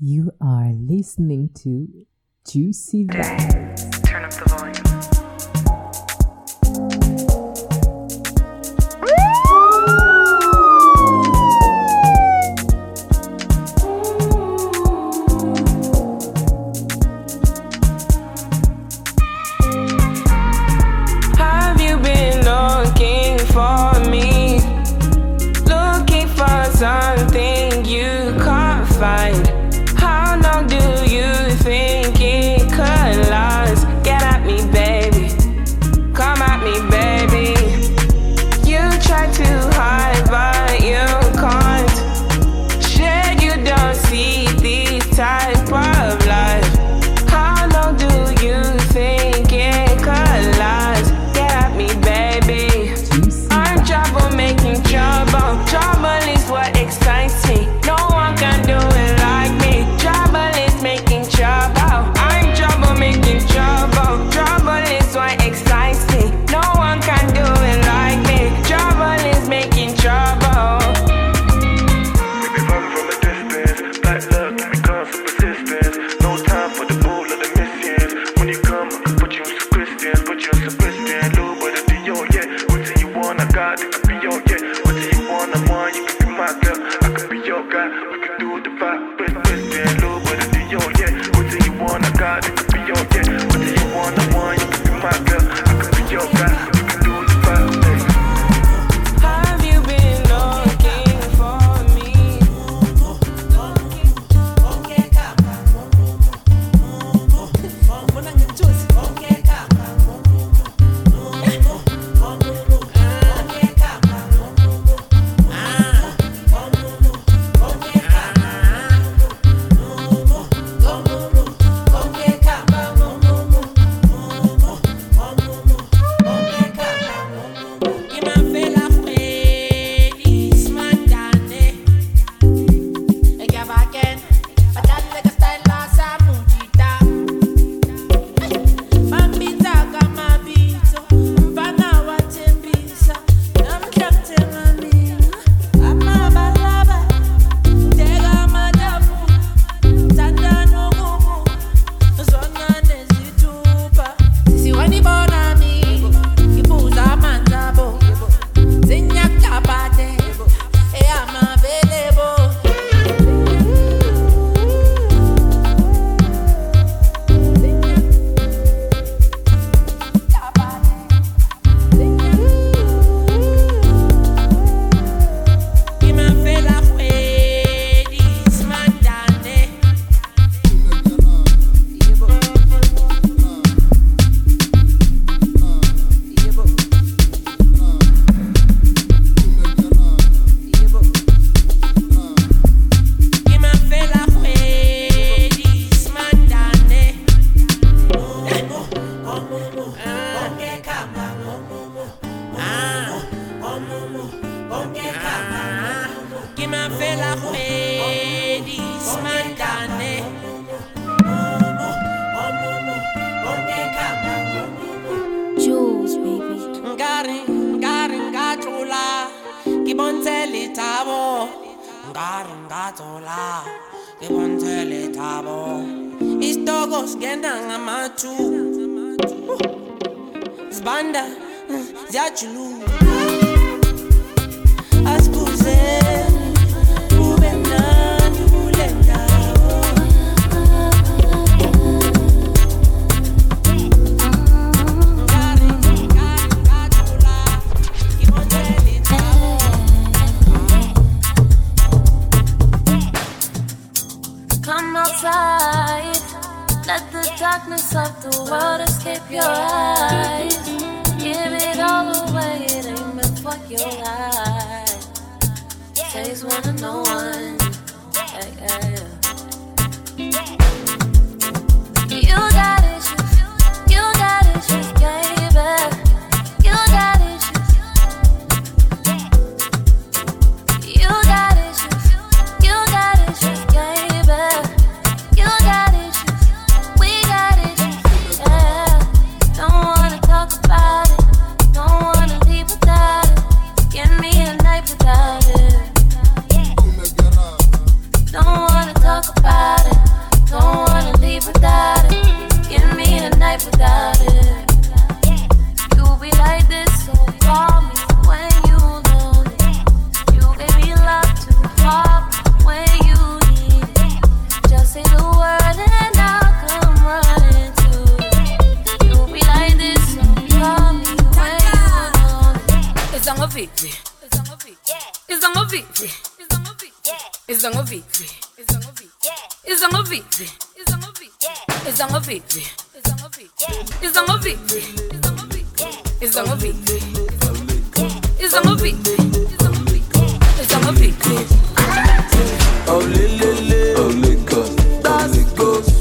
You are listening to Juicy Vibes. Turn up the volume. izango vipi izango vipi izango vipi izango vipi izango vipi izango vipi izango vipi izango vipi izango vipi Oh, lily, oh, liquor, that's it goes.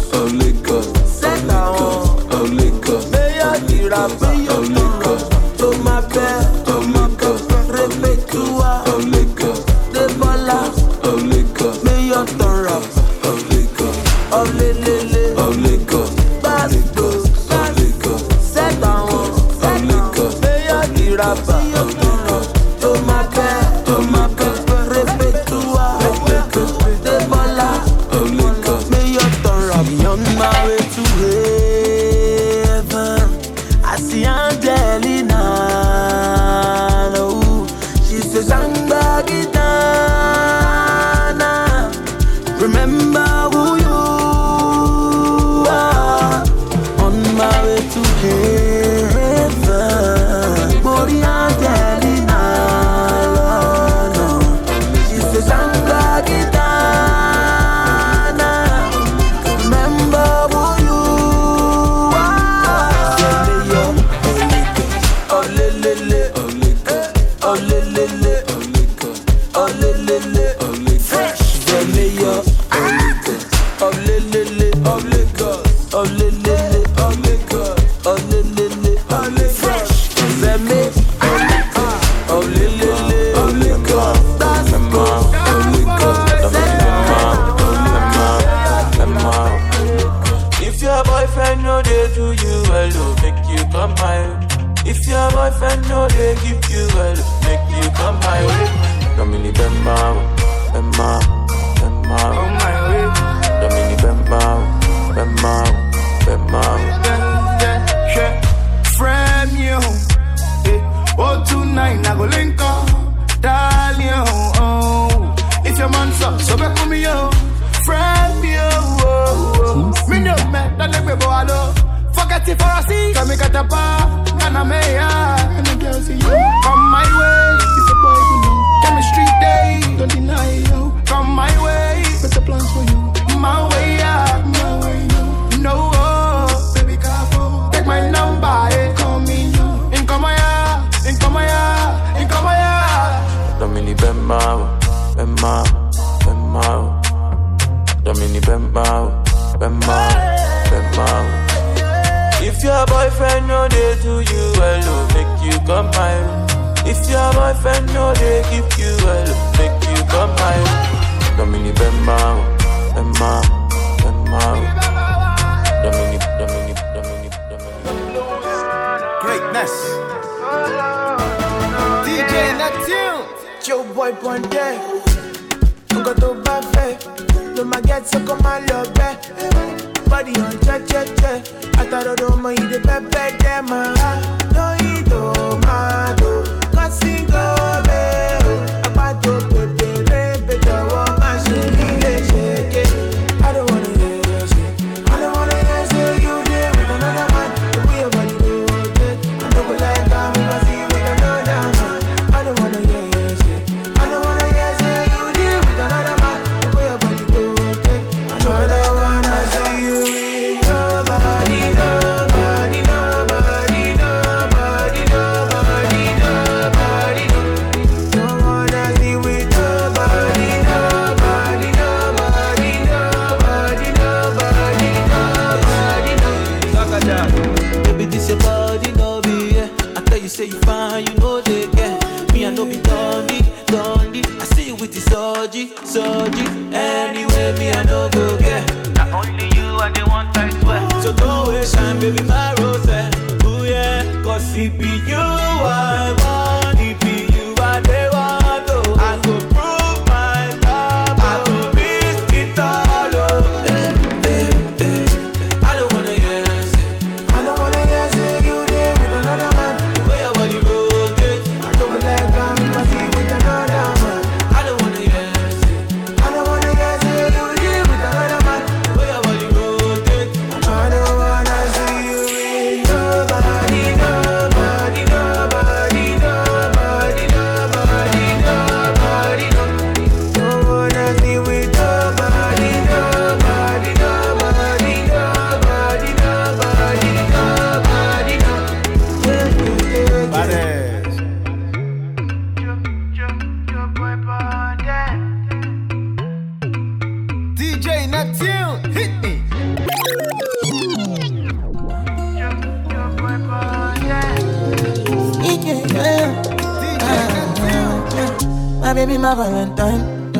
Baby, my Valentine.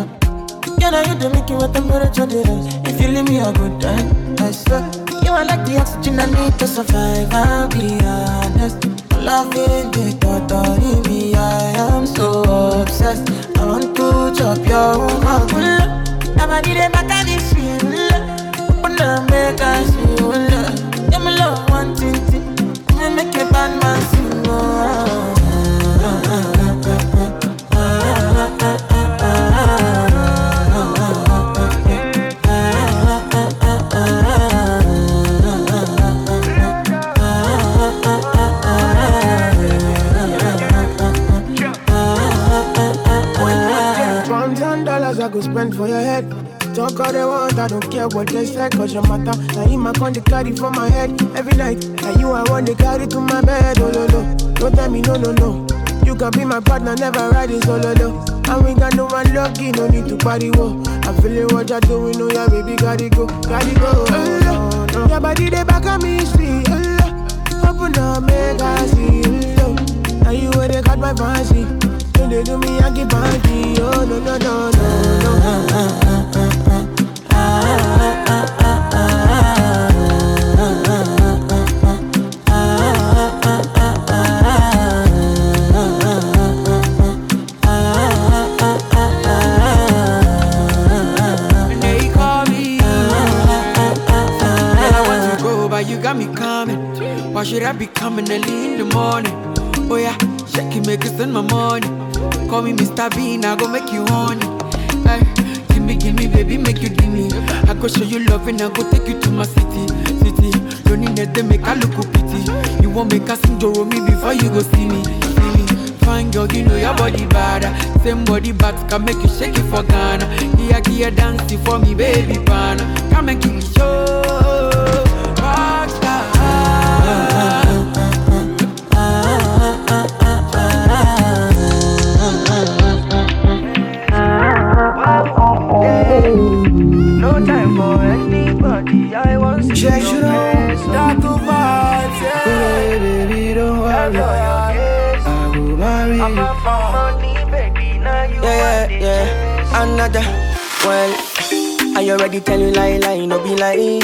Can I get to make you a temperature rise? If you leave me a good time, I swear. You are like the oxygen I need to survive. I'll be honest. Loving the thought of me, I am so obsessed. I want to chop your heart. Never did a back of this shit. Open up, make us see. Yeah, my love, thing. Me make a bad man I spend for your head. Talk all they want, I don't care what they say, cause your matter. Now you my con they carry for my head every night. Now you I want to carry to my bed, oh no no. Don't tell me no no no. You can be my partner, never ride it oh, solo though. And we got no one lucky, no need to party whoa. I'm feeling what you're doing, oh yeah, baby, gotta go, gotta go. Oh, no. Your body they back on me, sweet, oh, Open up, make I see, oh, Now you where they got my fancy. They do me, I keep party, oh no no no no no. But you got me coming. Why should I be coming early in the morning? Oh yeah, shake it, make it send my money. Call me Mr. Bean, I go make you honey. Hey, give me, give me, baby, make you give me. I go show you love and I go take you to my city, city. Loneliness they make I look pity. You won't make us Joro me before you go see me, see me. Fine girl, you know your body bad. Same body but can make you shake it for Ghana. Here, here, dancing for me, baby pana. Come and give me show. Another. Well, I already tell you lie, lie, no be lie.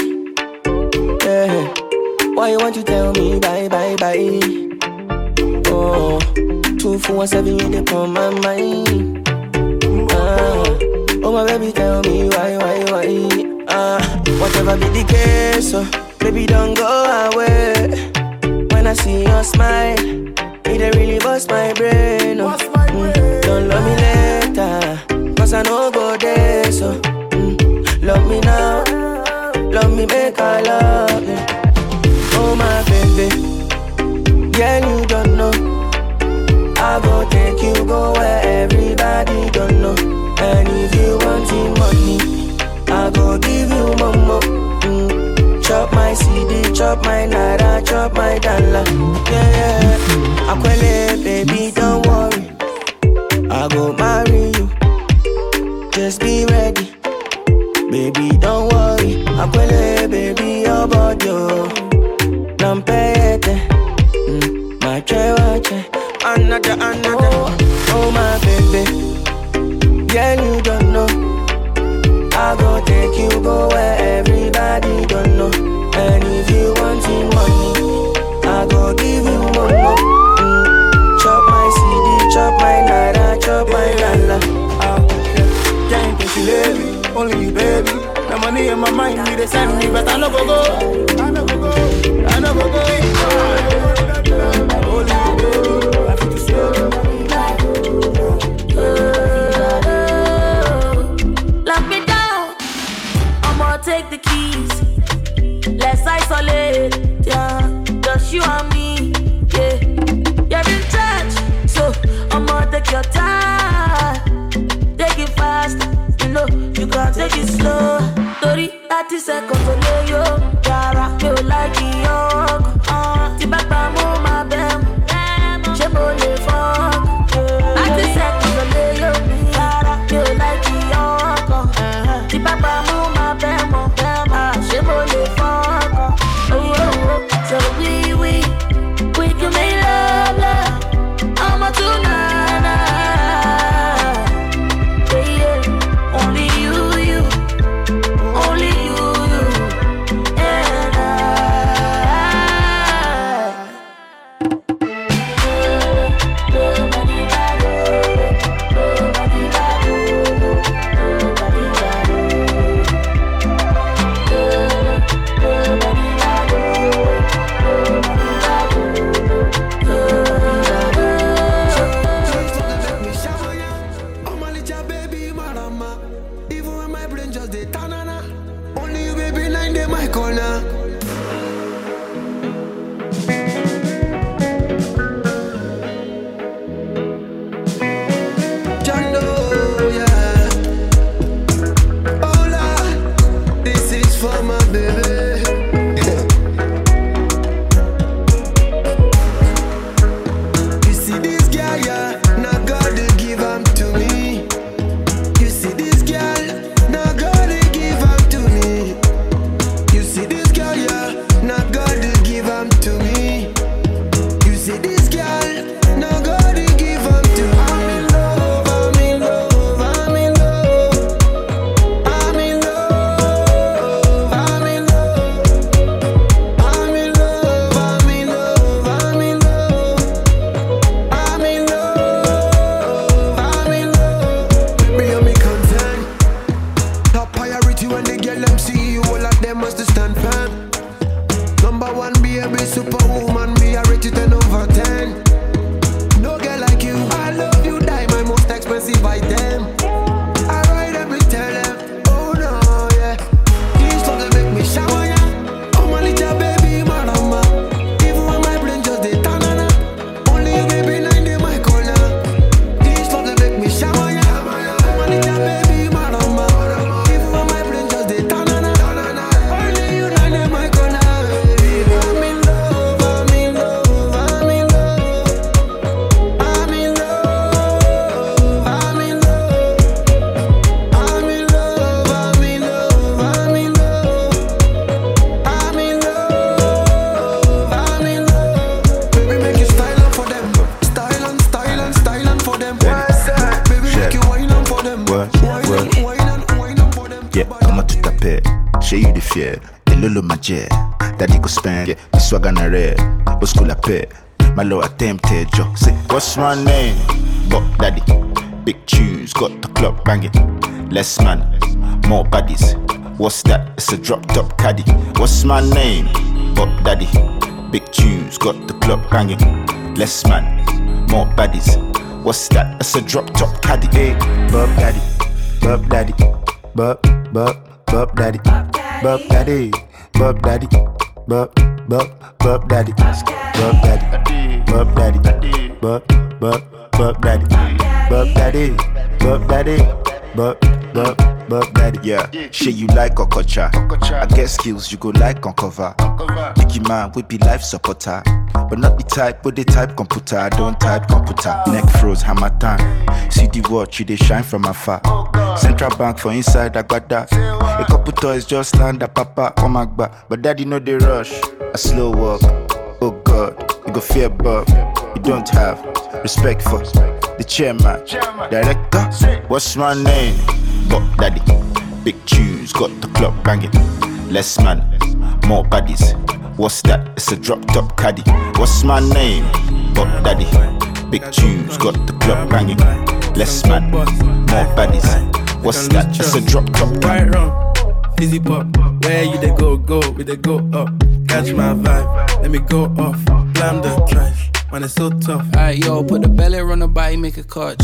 Yeah. Why you want to tell me bye, bye, bye? Oh, two, four, seven, you dey on my mind. Ah, oh my baby, tell me why, why, why? Ah, whatever be the case, so baby, don't go away. When I see your smile, it really bust my brain. Oh. Mm, don't love me cause I know go there. So mm, love me now, love me make I love you. Oh my baby, girl you don't know. I go take you go where everybody don't know. And if you want the money, I go give you momo. Mm, chop my CD, chop my naira, chop my dollar. Yeah, yeah. Akwele, baby, don't worry. I go marry. Just be ready. Baby, don't worry. Akwele, baby, your body. oh. Nampete. Mm, my chewache. Another, another. Oh, my baby. Girl, you don't know. I go take you go where everybody don't know. In my mind, me they send me, but I no go go. Priority when they get them see you, all of them must stand firm. Number one, baby, superwoman, me I rate you 10 over 10. J'ai eu des fiers, et lolo ma jet. Daddy go spend, yeah, the swag on a red. Au school la paix, my low attempted, yo. Say, what's my name? Bop Daddy. Big tunes, got the club banging. Less man, more baddies. What's that? It's a drop top caddy. What's my name? Bop Daddy. Big tunes, got the club banging. Less man, more baddies. What's that? It's a drop top caddy. Hey, Bop Daddy, Bop Daddy, Bub, Bub, Bop Daddy, Bop Daddy, Bop Daddy, Bub, Bub, Bop Daddy, Bop Daddy, Bop Daddy, Bub, Bub, Bop Daddy, Bop Daddy, Bop Daddy, Bub, Bub, Bop Daddy. Yeah, shit you like Okocha. I get skills you go like on cover. Nicky man, we be life supporter. But not the type, but the type computer. I don't type computer. Neck froze, hammer time. See the watch, you they shine from afar. Central bank for inside Agbada. A couple toys just land a papa my back. But daddy know they rush. I slow walk. Oh God, you go fear Bob. You don't have respect for the chairman, director. What's my name? Bop Daddy. Big tunes, got the club banging. Less man, more baddies. What's that? It's a drop top caddy. What's my name? Bop Daddy. Big tunes, got the club banging. Less man, more baddies. What's that? It's a drop top Right caddy. wrong, fizzy pop. Where you they go, go, we they go up. Catch my vibe, let me go off. Blam the trash, man, it's so tough. Alright, yo, put the belly on the body, make a catch.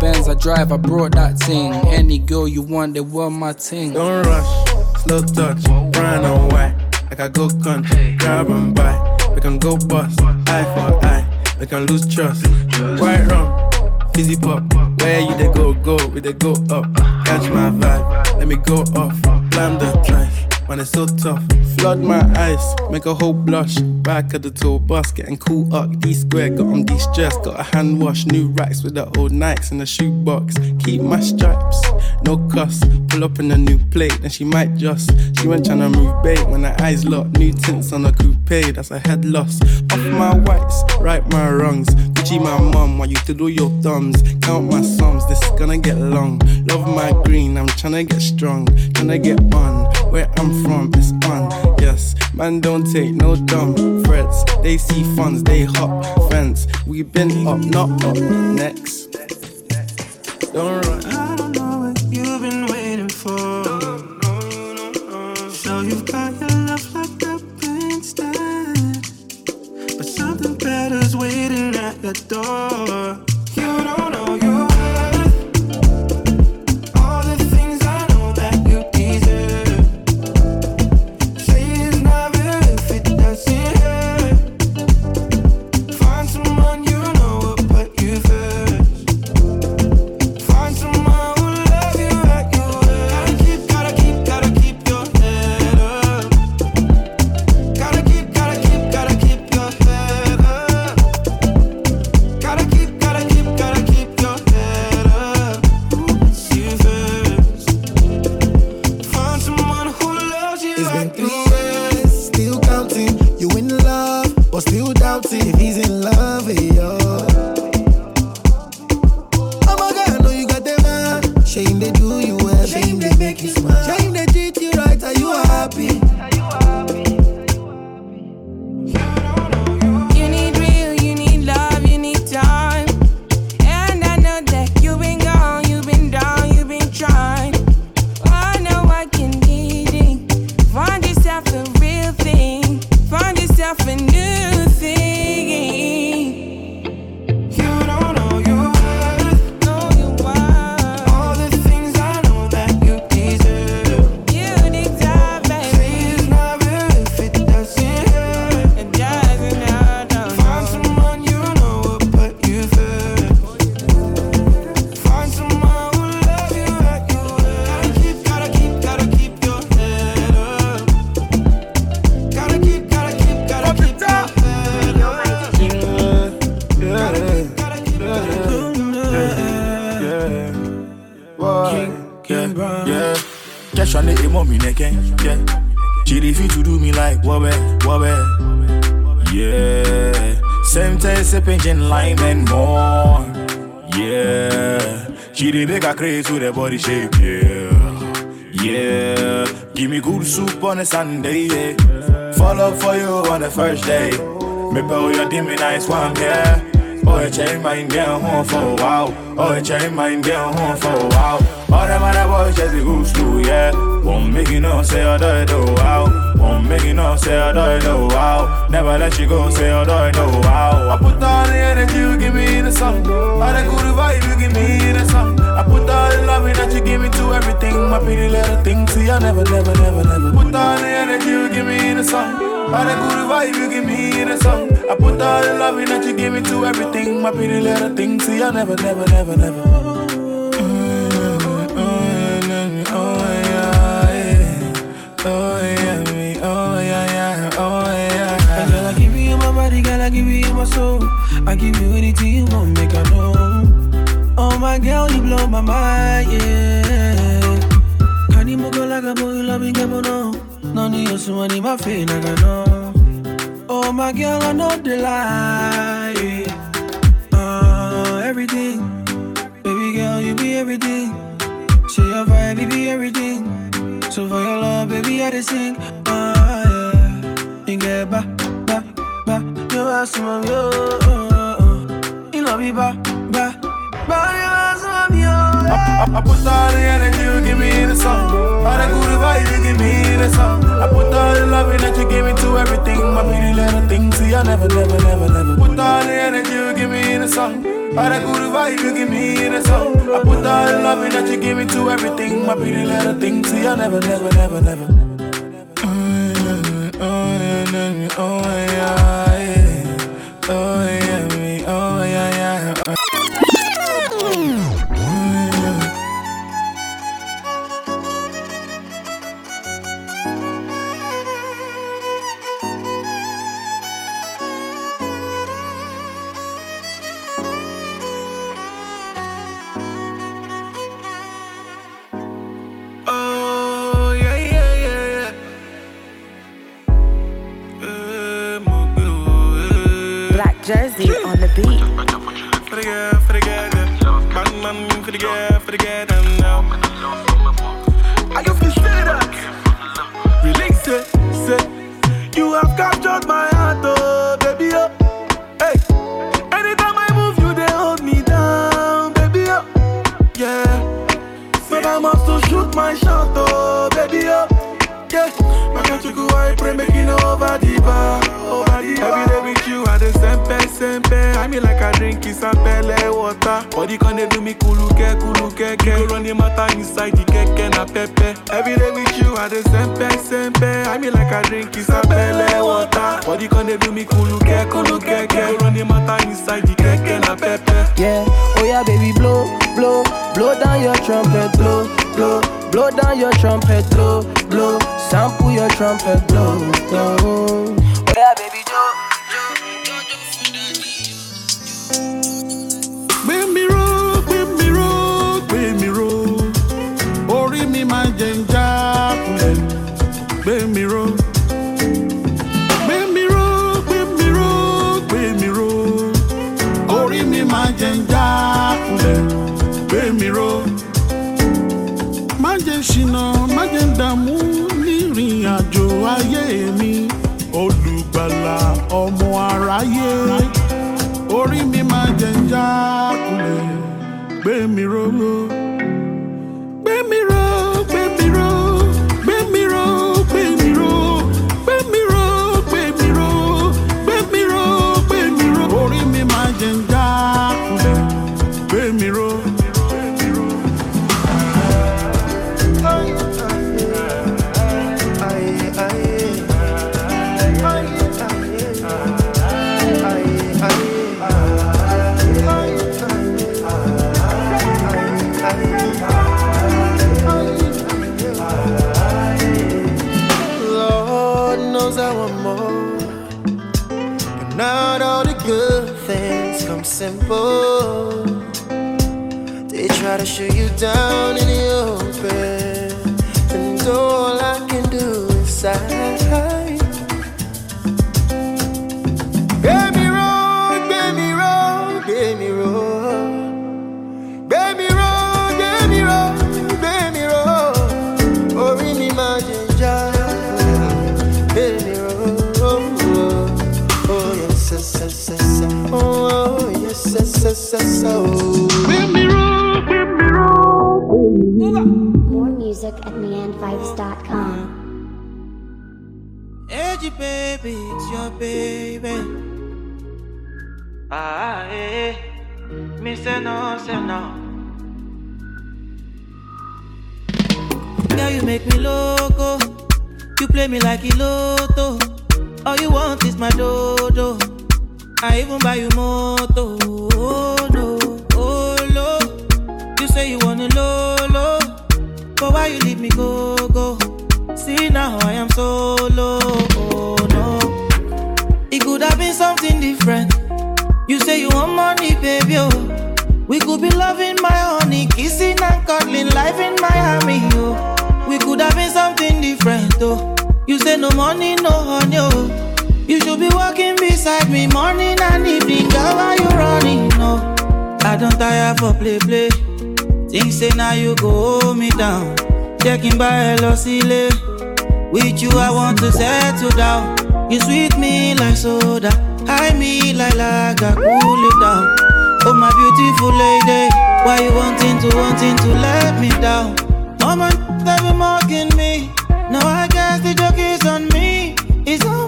Benz I drive, I brought that thing. Any girl you want, they want my ting. Don't rush, slow touch, and white. Like I go country, grab and buy. We can go bust, eye for eye. We can lose trust. Right wrong, fizzy pop. Where you they go, go, we they go up. Catch my vibe, let me go off. Blam the trash, it's so tough. Flood my eyes, make a whole blush. Back of the tour bus, getting cool up. D square, got on de stress. Got a hand wash, new racks with the old Nikes in the shoebox. Keep my stripes, no cuss. Pull up in a new plate, then she might just. She went tryna move bait when her eyes locked. New tints on a coupe, that's a head loss. Off my whites, right my wrongs. Gucci my mum, while you do your thumbs. Count my sums, this is gonna get long. Love my green, I'm tryna get strong. Tryna get on, where I'm from, it's on. Yes, man, don't take no dumb threats. They see funds, they hop fence. We been up, not up. Next. Don't run. Body shape, yeah. Yeah. Give me good soup on a Sunday, yeah. Follow for you on the first day. Me bow your dimmy nice one, yeah. Oh, a chain mine down home for a while. Oh, a chain mine down home for a while. All them other boys just a goose too, yeah. Won't make you know, say oh, I do it, oh, know, say I do it, oh, wow. Never let you go, say I do it, oh, wow. I put all the energy you give me in the song. All the good vibe you give me in the song. I put all the loving that you give me to everything. My pretty little thing, see, I never, never, never, never. Put all the energy you give me in the song. All the good vibe you give me in the song. I put all the loving that you give me to everything. My pretty little thing, see, I never, never, never, never. My soul. I give you anything you want, make I know. Oh my girl, you blow my mind, yeah. Kani moko like a boy, love me, come on, no. No need you, so I my like I know. Oh my girl, I know the lie. Uh, everything, baby girl, you be everything. Say your vibe, you be everything. So for your love, baby, I just sing. Ah, yeah. You get ba, ba, ba. You ask me, yo. You love me, ba, ba, ba. You ask me, yo. I, I put all the energy you give me in the song. All the good vibe you give me in the song. I put all the loving that you give me to everything. My pretty little thing, see, I never, never, never, never. Put all the energy you give me in the song. All the good vibe you give me in the song. I put all the loving that you give me to everything. My pretty little thing, see, I never, never, never, never. Mm, mm, mm, oh, yeah, oh, yeah, yeah. Can dey do me kuluke ke. You go run the matter inside the keke na pepe. Every day with you, I dey sempe sempe. I mean like I drink isapele water. Body can dey do me kuluke ke. You go run the matter inside the keke na pepe. Yeah, oh yeah, baby, blow, blow, blow down your trumpet, blow, blow, blow down your trumpet, blow, blow, sample your trumpet, blow, blow. Oh yeah, baby, dààmú nírìn àjò ayé mi. Olùgbàlà ọmọ aráyé orí mi máa jẹ ń já kulẹ̀ gbé even buy you moto. Oh no, oh no. You say you wanna lolo, but why you leave me go go? See now I am solo. Oh no, it could have been something different. You say you want money, baby. Oh, we could be loving my honey, kissing and cuddling, life in Miami. Oh, we could have been something different. Oh, you say no money, no honey. Oh, you should be walking beside me morning and evening. Girl, why you running? No, I don't tire for play play. Think say now you go hold me down. Checking by Elosile. With you, I want to settle down. You sweet me like soda. High me like lager, cool it down. Oh my beautiful lady, why you wanting to wanting to let me down? Mama, they be mocking me. Now I guess the joke is on me. It's unfair,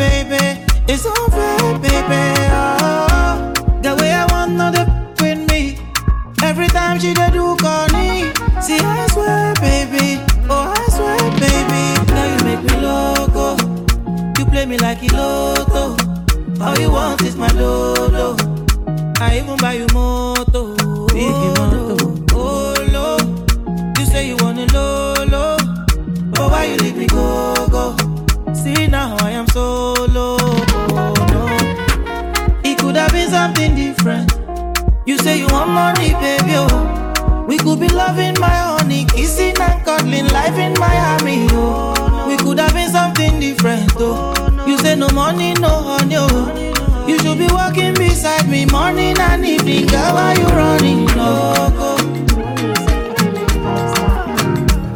baby. It's unfair, baby. Oh, the way I want know the with me. Every time she dey do corny. See, I swear, baby. Oh, I swear, baby. Now you make me loco. You play me like a lotto. All you want is my dodo. I even buy you moto. Big say you want money, baby. Oh. We could be loving my honey, kissing and cuddling, life in Miami. Oh. We could have been something different. Oh. You say no money, no honey. Oh. You should be walking beside me morning and evening. Girl, why you running? No, go.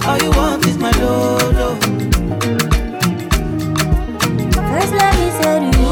All you want is my dodo. First, let me say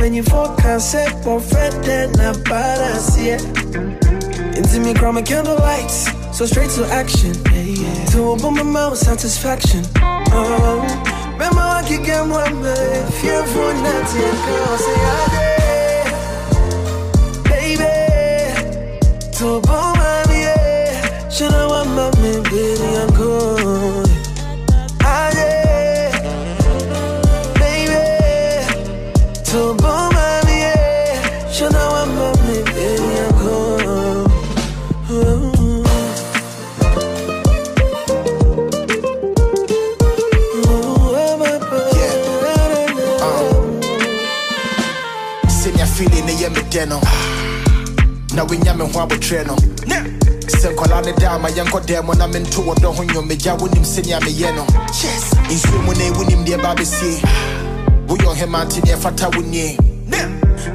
penny for concept for Fred then na para see Into me chroma candle lights, so straight to action. Yeah, yeah. To open my mouth, satisfaction. Oh, remember I can get one man. Fear for nothing, girl, say I did. Baby, to open my yeah. Should I want my baby, I'm good. Feeling ne yɛ me dɛ no na wonya me ho abotrɛ no sɛ nkɔla ne da ama yɛnkɔ dɛ mu na mento wɔ dɔ ho nnwom megya wonim sɛnea meyɛ no nsuo mu ne wonim deɛ ba bɛsie woyɛ ɔhema nte neɛ fata wo nie.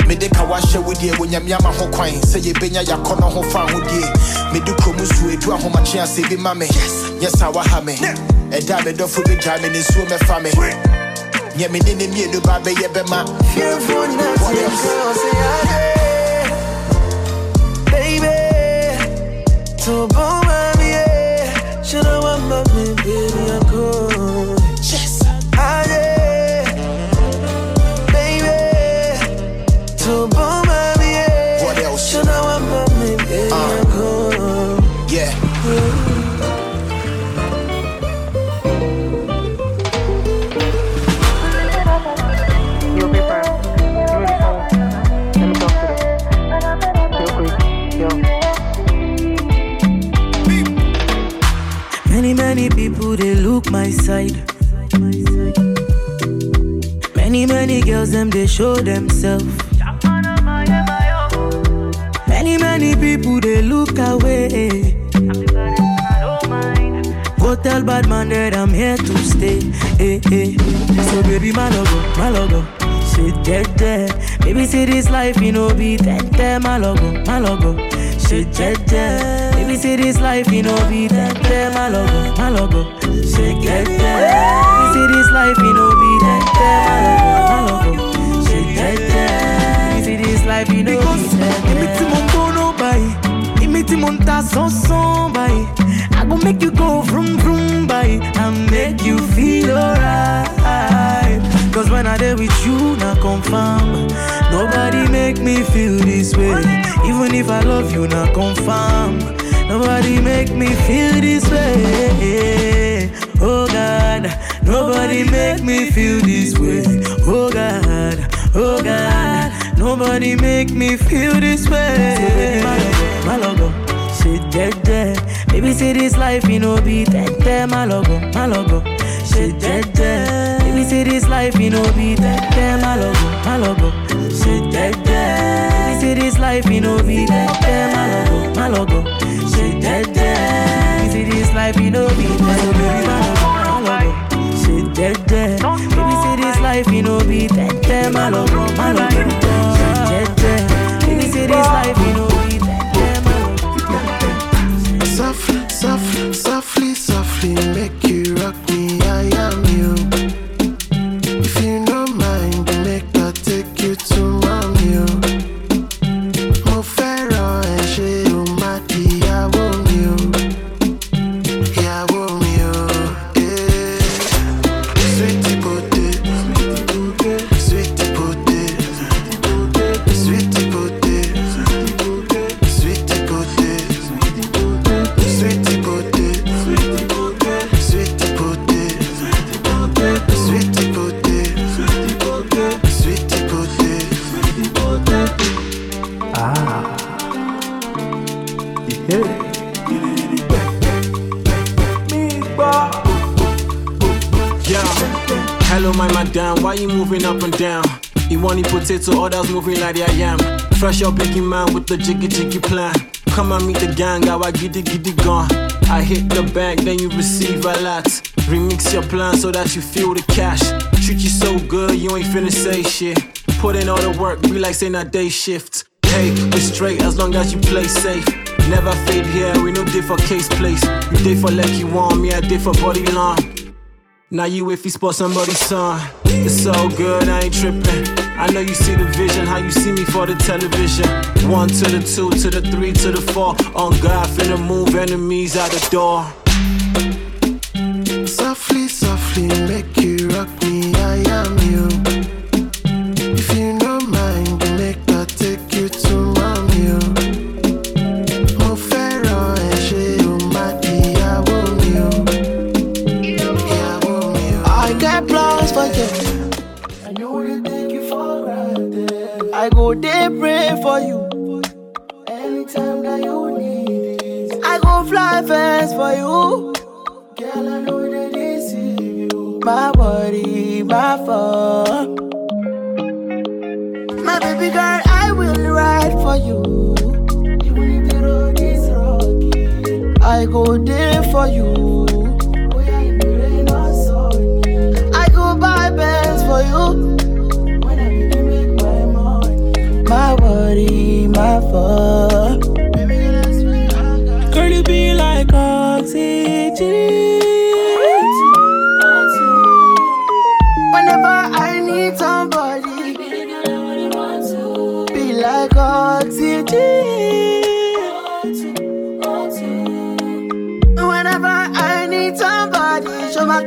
Mede ka wahyɛ wo deɛ wonyame ama ho kwan. Sɛ yɛbɛnya yɛakɔ no ho fa ahodie mede kurom suo edu ahomakye asɛ bi ma me. Nyɛ sa waha me. Ɛda a medɔfo bɛgyaa me ne nsuo mɛfa me nyɛ me ne ne mmienu ba bɛyɛ bɛma Fearful nothing, girl, them they show themselves. Many, many people they look away. Go tell bad man that I'm here to stay. Hey, hey. So baby, my logo, my logo. Oh. Shit dead there. Baby, see this life, you know, be dead there. My logo, oh, my logo. Oh. Shit dead there. Baby, see this life, you know, be dead there. My logo, my logo. Shit dead there. Baby, see this life, you know, be dead there. My logo, life, you know, be dead there. Imiti mon bono bai, imiti mon ta son son bai. I go make you go vroom vroom bai, and make you feel alright. Cause when I there with you, not confirm. Nobody make me feel this way. Even if I love you, not confirm. Nobody make me feel this way. Oh God, nobody make me feel this way. Oh God, oh God, nobody make me feel this way. My logo, shit dead there. Baby, say this life, you know, be tete, my logo, my logo. Shit, jeje. Baby, say this life, you know, be tete, my logo, my logo. Shit, jeje. Baby, say this life, you know, be tete, my logo, my logo. Shit, jeje. Baby, say this life, you know, be my logo, my logo. Shit, jeje. Baby, say this life, you know, be tete, my logo, my logo. This life, you know, potato, others moving like I am. Fresh up, biggie man with the jiggy jiggy plan. Come and meet the gang, I giddy giddy gone. I hit the bank, then you receive a lot. Remix your plan so that you feel the cash. Treat you so good, you ain't finna say shit. Put in all the work, be like saying a day shift. Hey, we straight as long as you play safe. Never fade here, we no day for case place. You day for lucky one, me I day for body long. Now you if you spot somebody's son. It's so good, I ain't tripping. I know you see the vision, how you see me for the television. One to the two, to the three, to the four. On God, finna move enemies out the door. Fly for you. Girl, I know they deceive you. My body, my fault. My baby girl, I will ride for you. Even if the road is rocky. I go there for you. I go buy bands for you. My money. My body, my fault.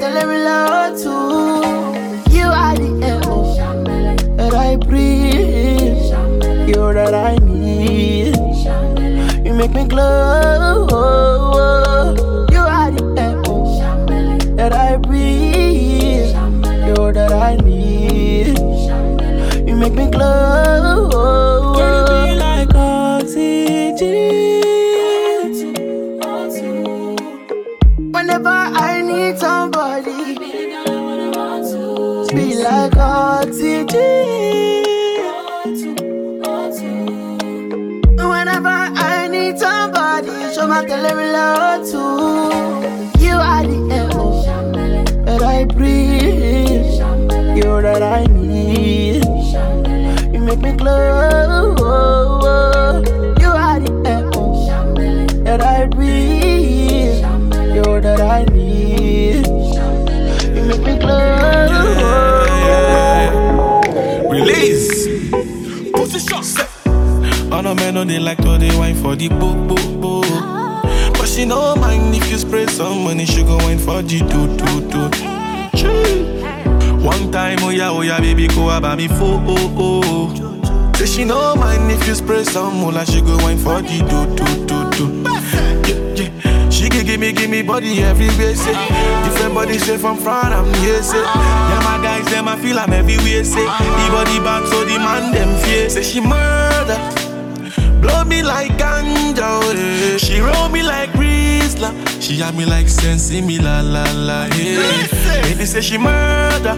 That you love to. You are the air that I breathe. You're that I need. You make me glow. You make Straight from front, I'm here, say Yeah, my guys, them, I feel I'm everywhere, say The body back, so the man, them fear Say she murder Blow me like ganja, eh. she roll me like Rizla. She had me like sensi me la la la. Yeah. Baby say she murder.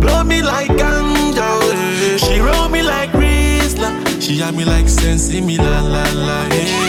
Blow me like ganja. eh. She roll me like Rizla. She had me like sensi me la la la. Yeah.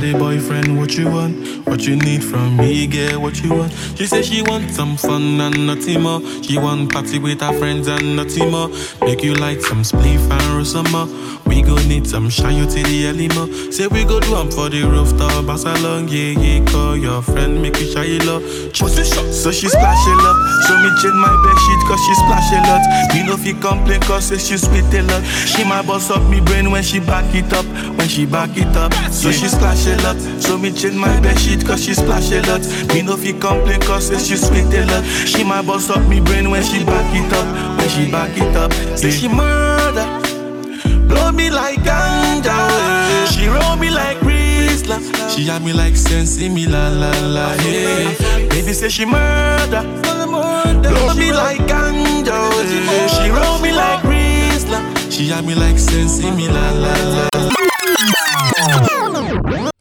Boyfriend, what you want? What you need from me, girl, what you want? She say she want some fun and nothing more. She want party with her friends and nothing more. Make you like some spliff and some more. We go need some shine you to the more. Say we go do 'em for the rooftop, pass along, yeah, yeah. Call your friend, make you shy love. So she splash a lot. So me change my bed sheet cause she splash a lot. Me no fi complain cause say she sweet a lot. She my boss up me brain when she back it up, when she back it up. So she splash a lot. So me change my bed sheet cause she splash a lot. Me no fi complain cause say she sweet a lot. She my boss up me brain when she back it up, when she back it up. Say she murder. Blow me like ganja. She roll me like Rizla. She had me like sensi me la la la. Yeah. Baby say she murder. Blow me like ganja. She roll me like Rizla. She had me like sensi me la la la.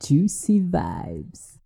Juicy vibes.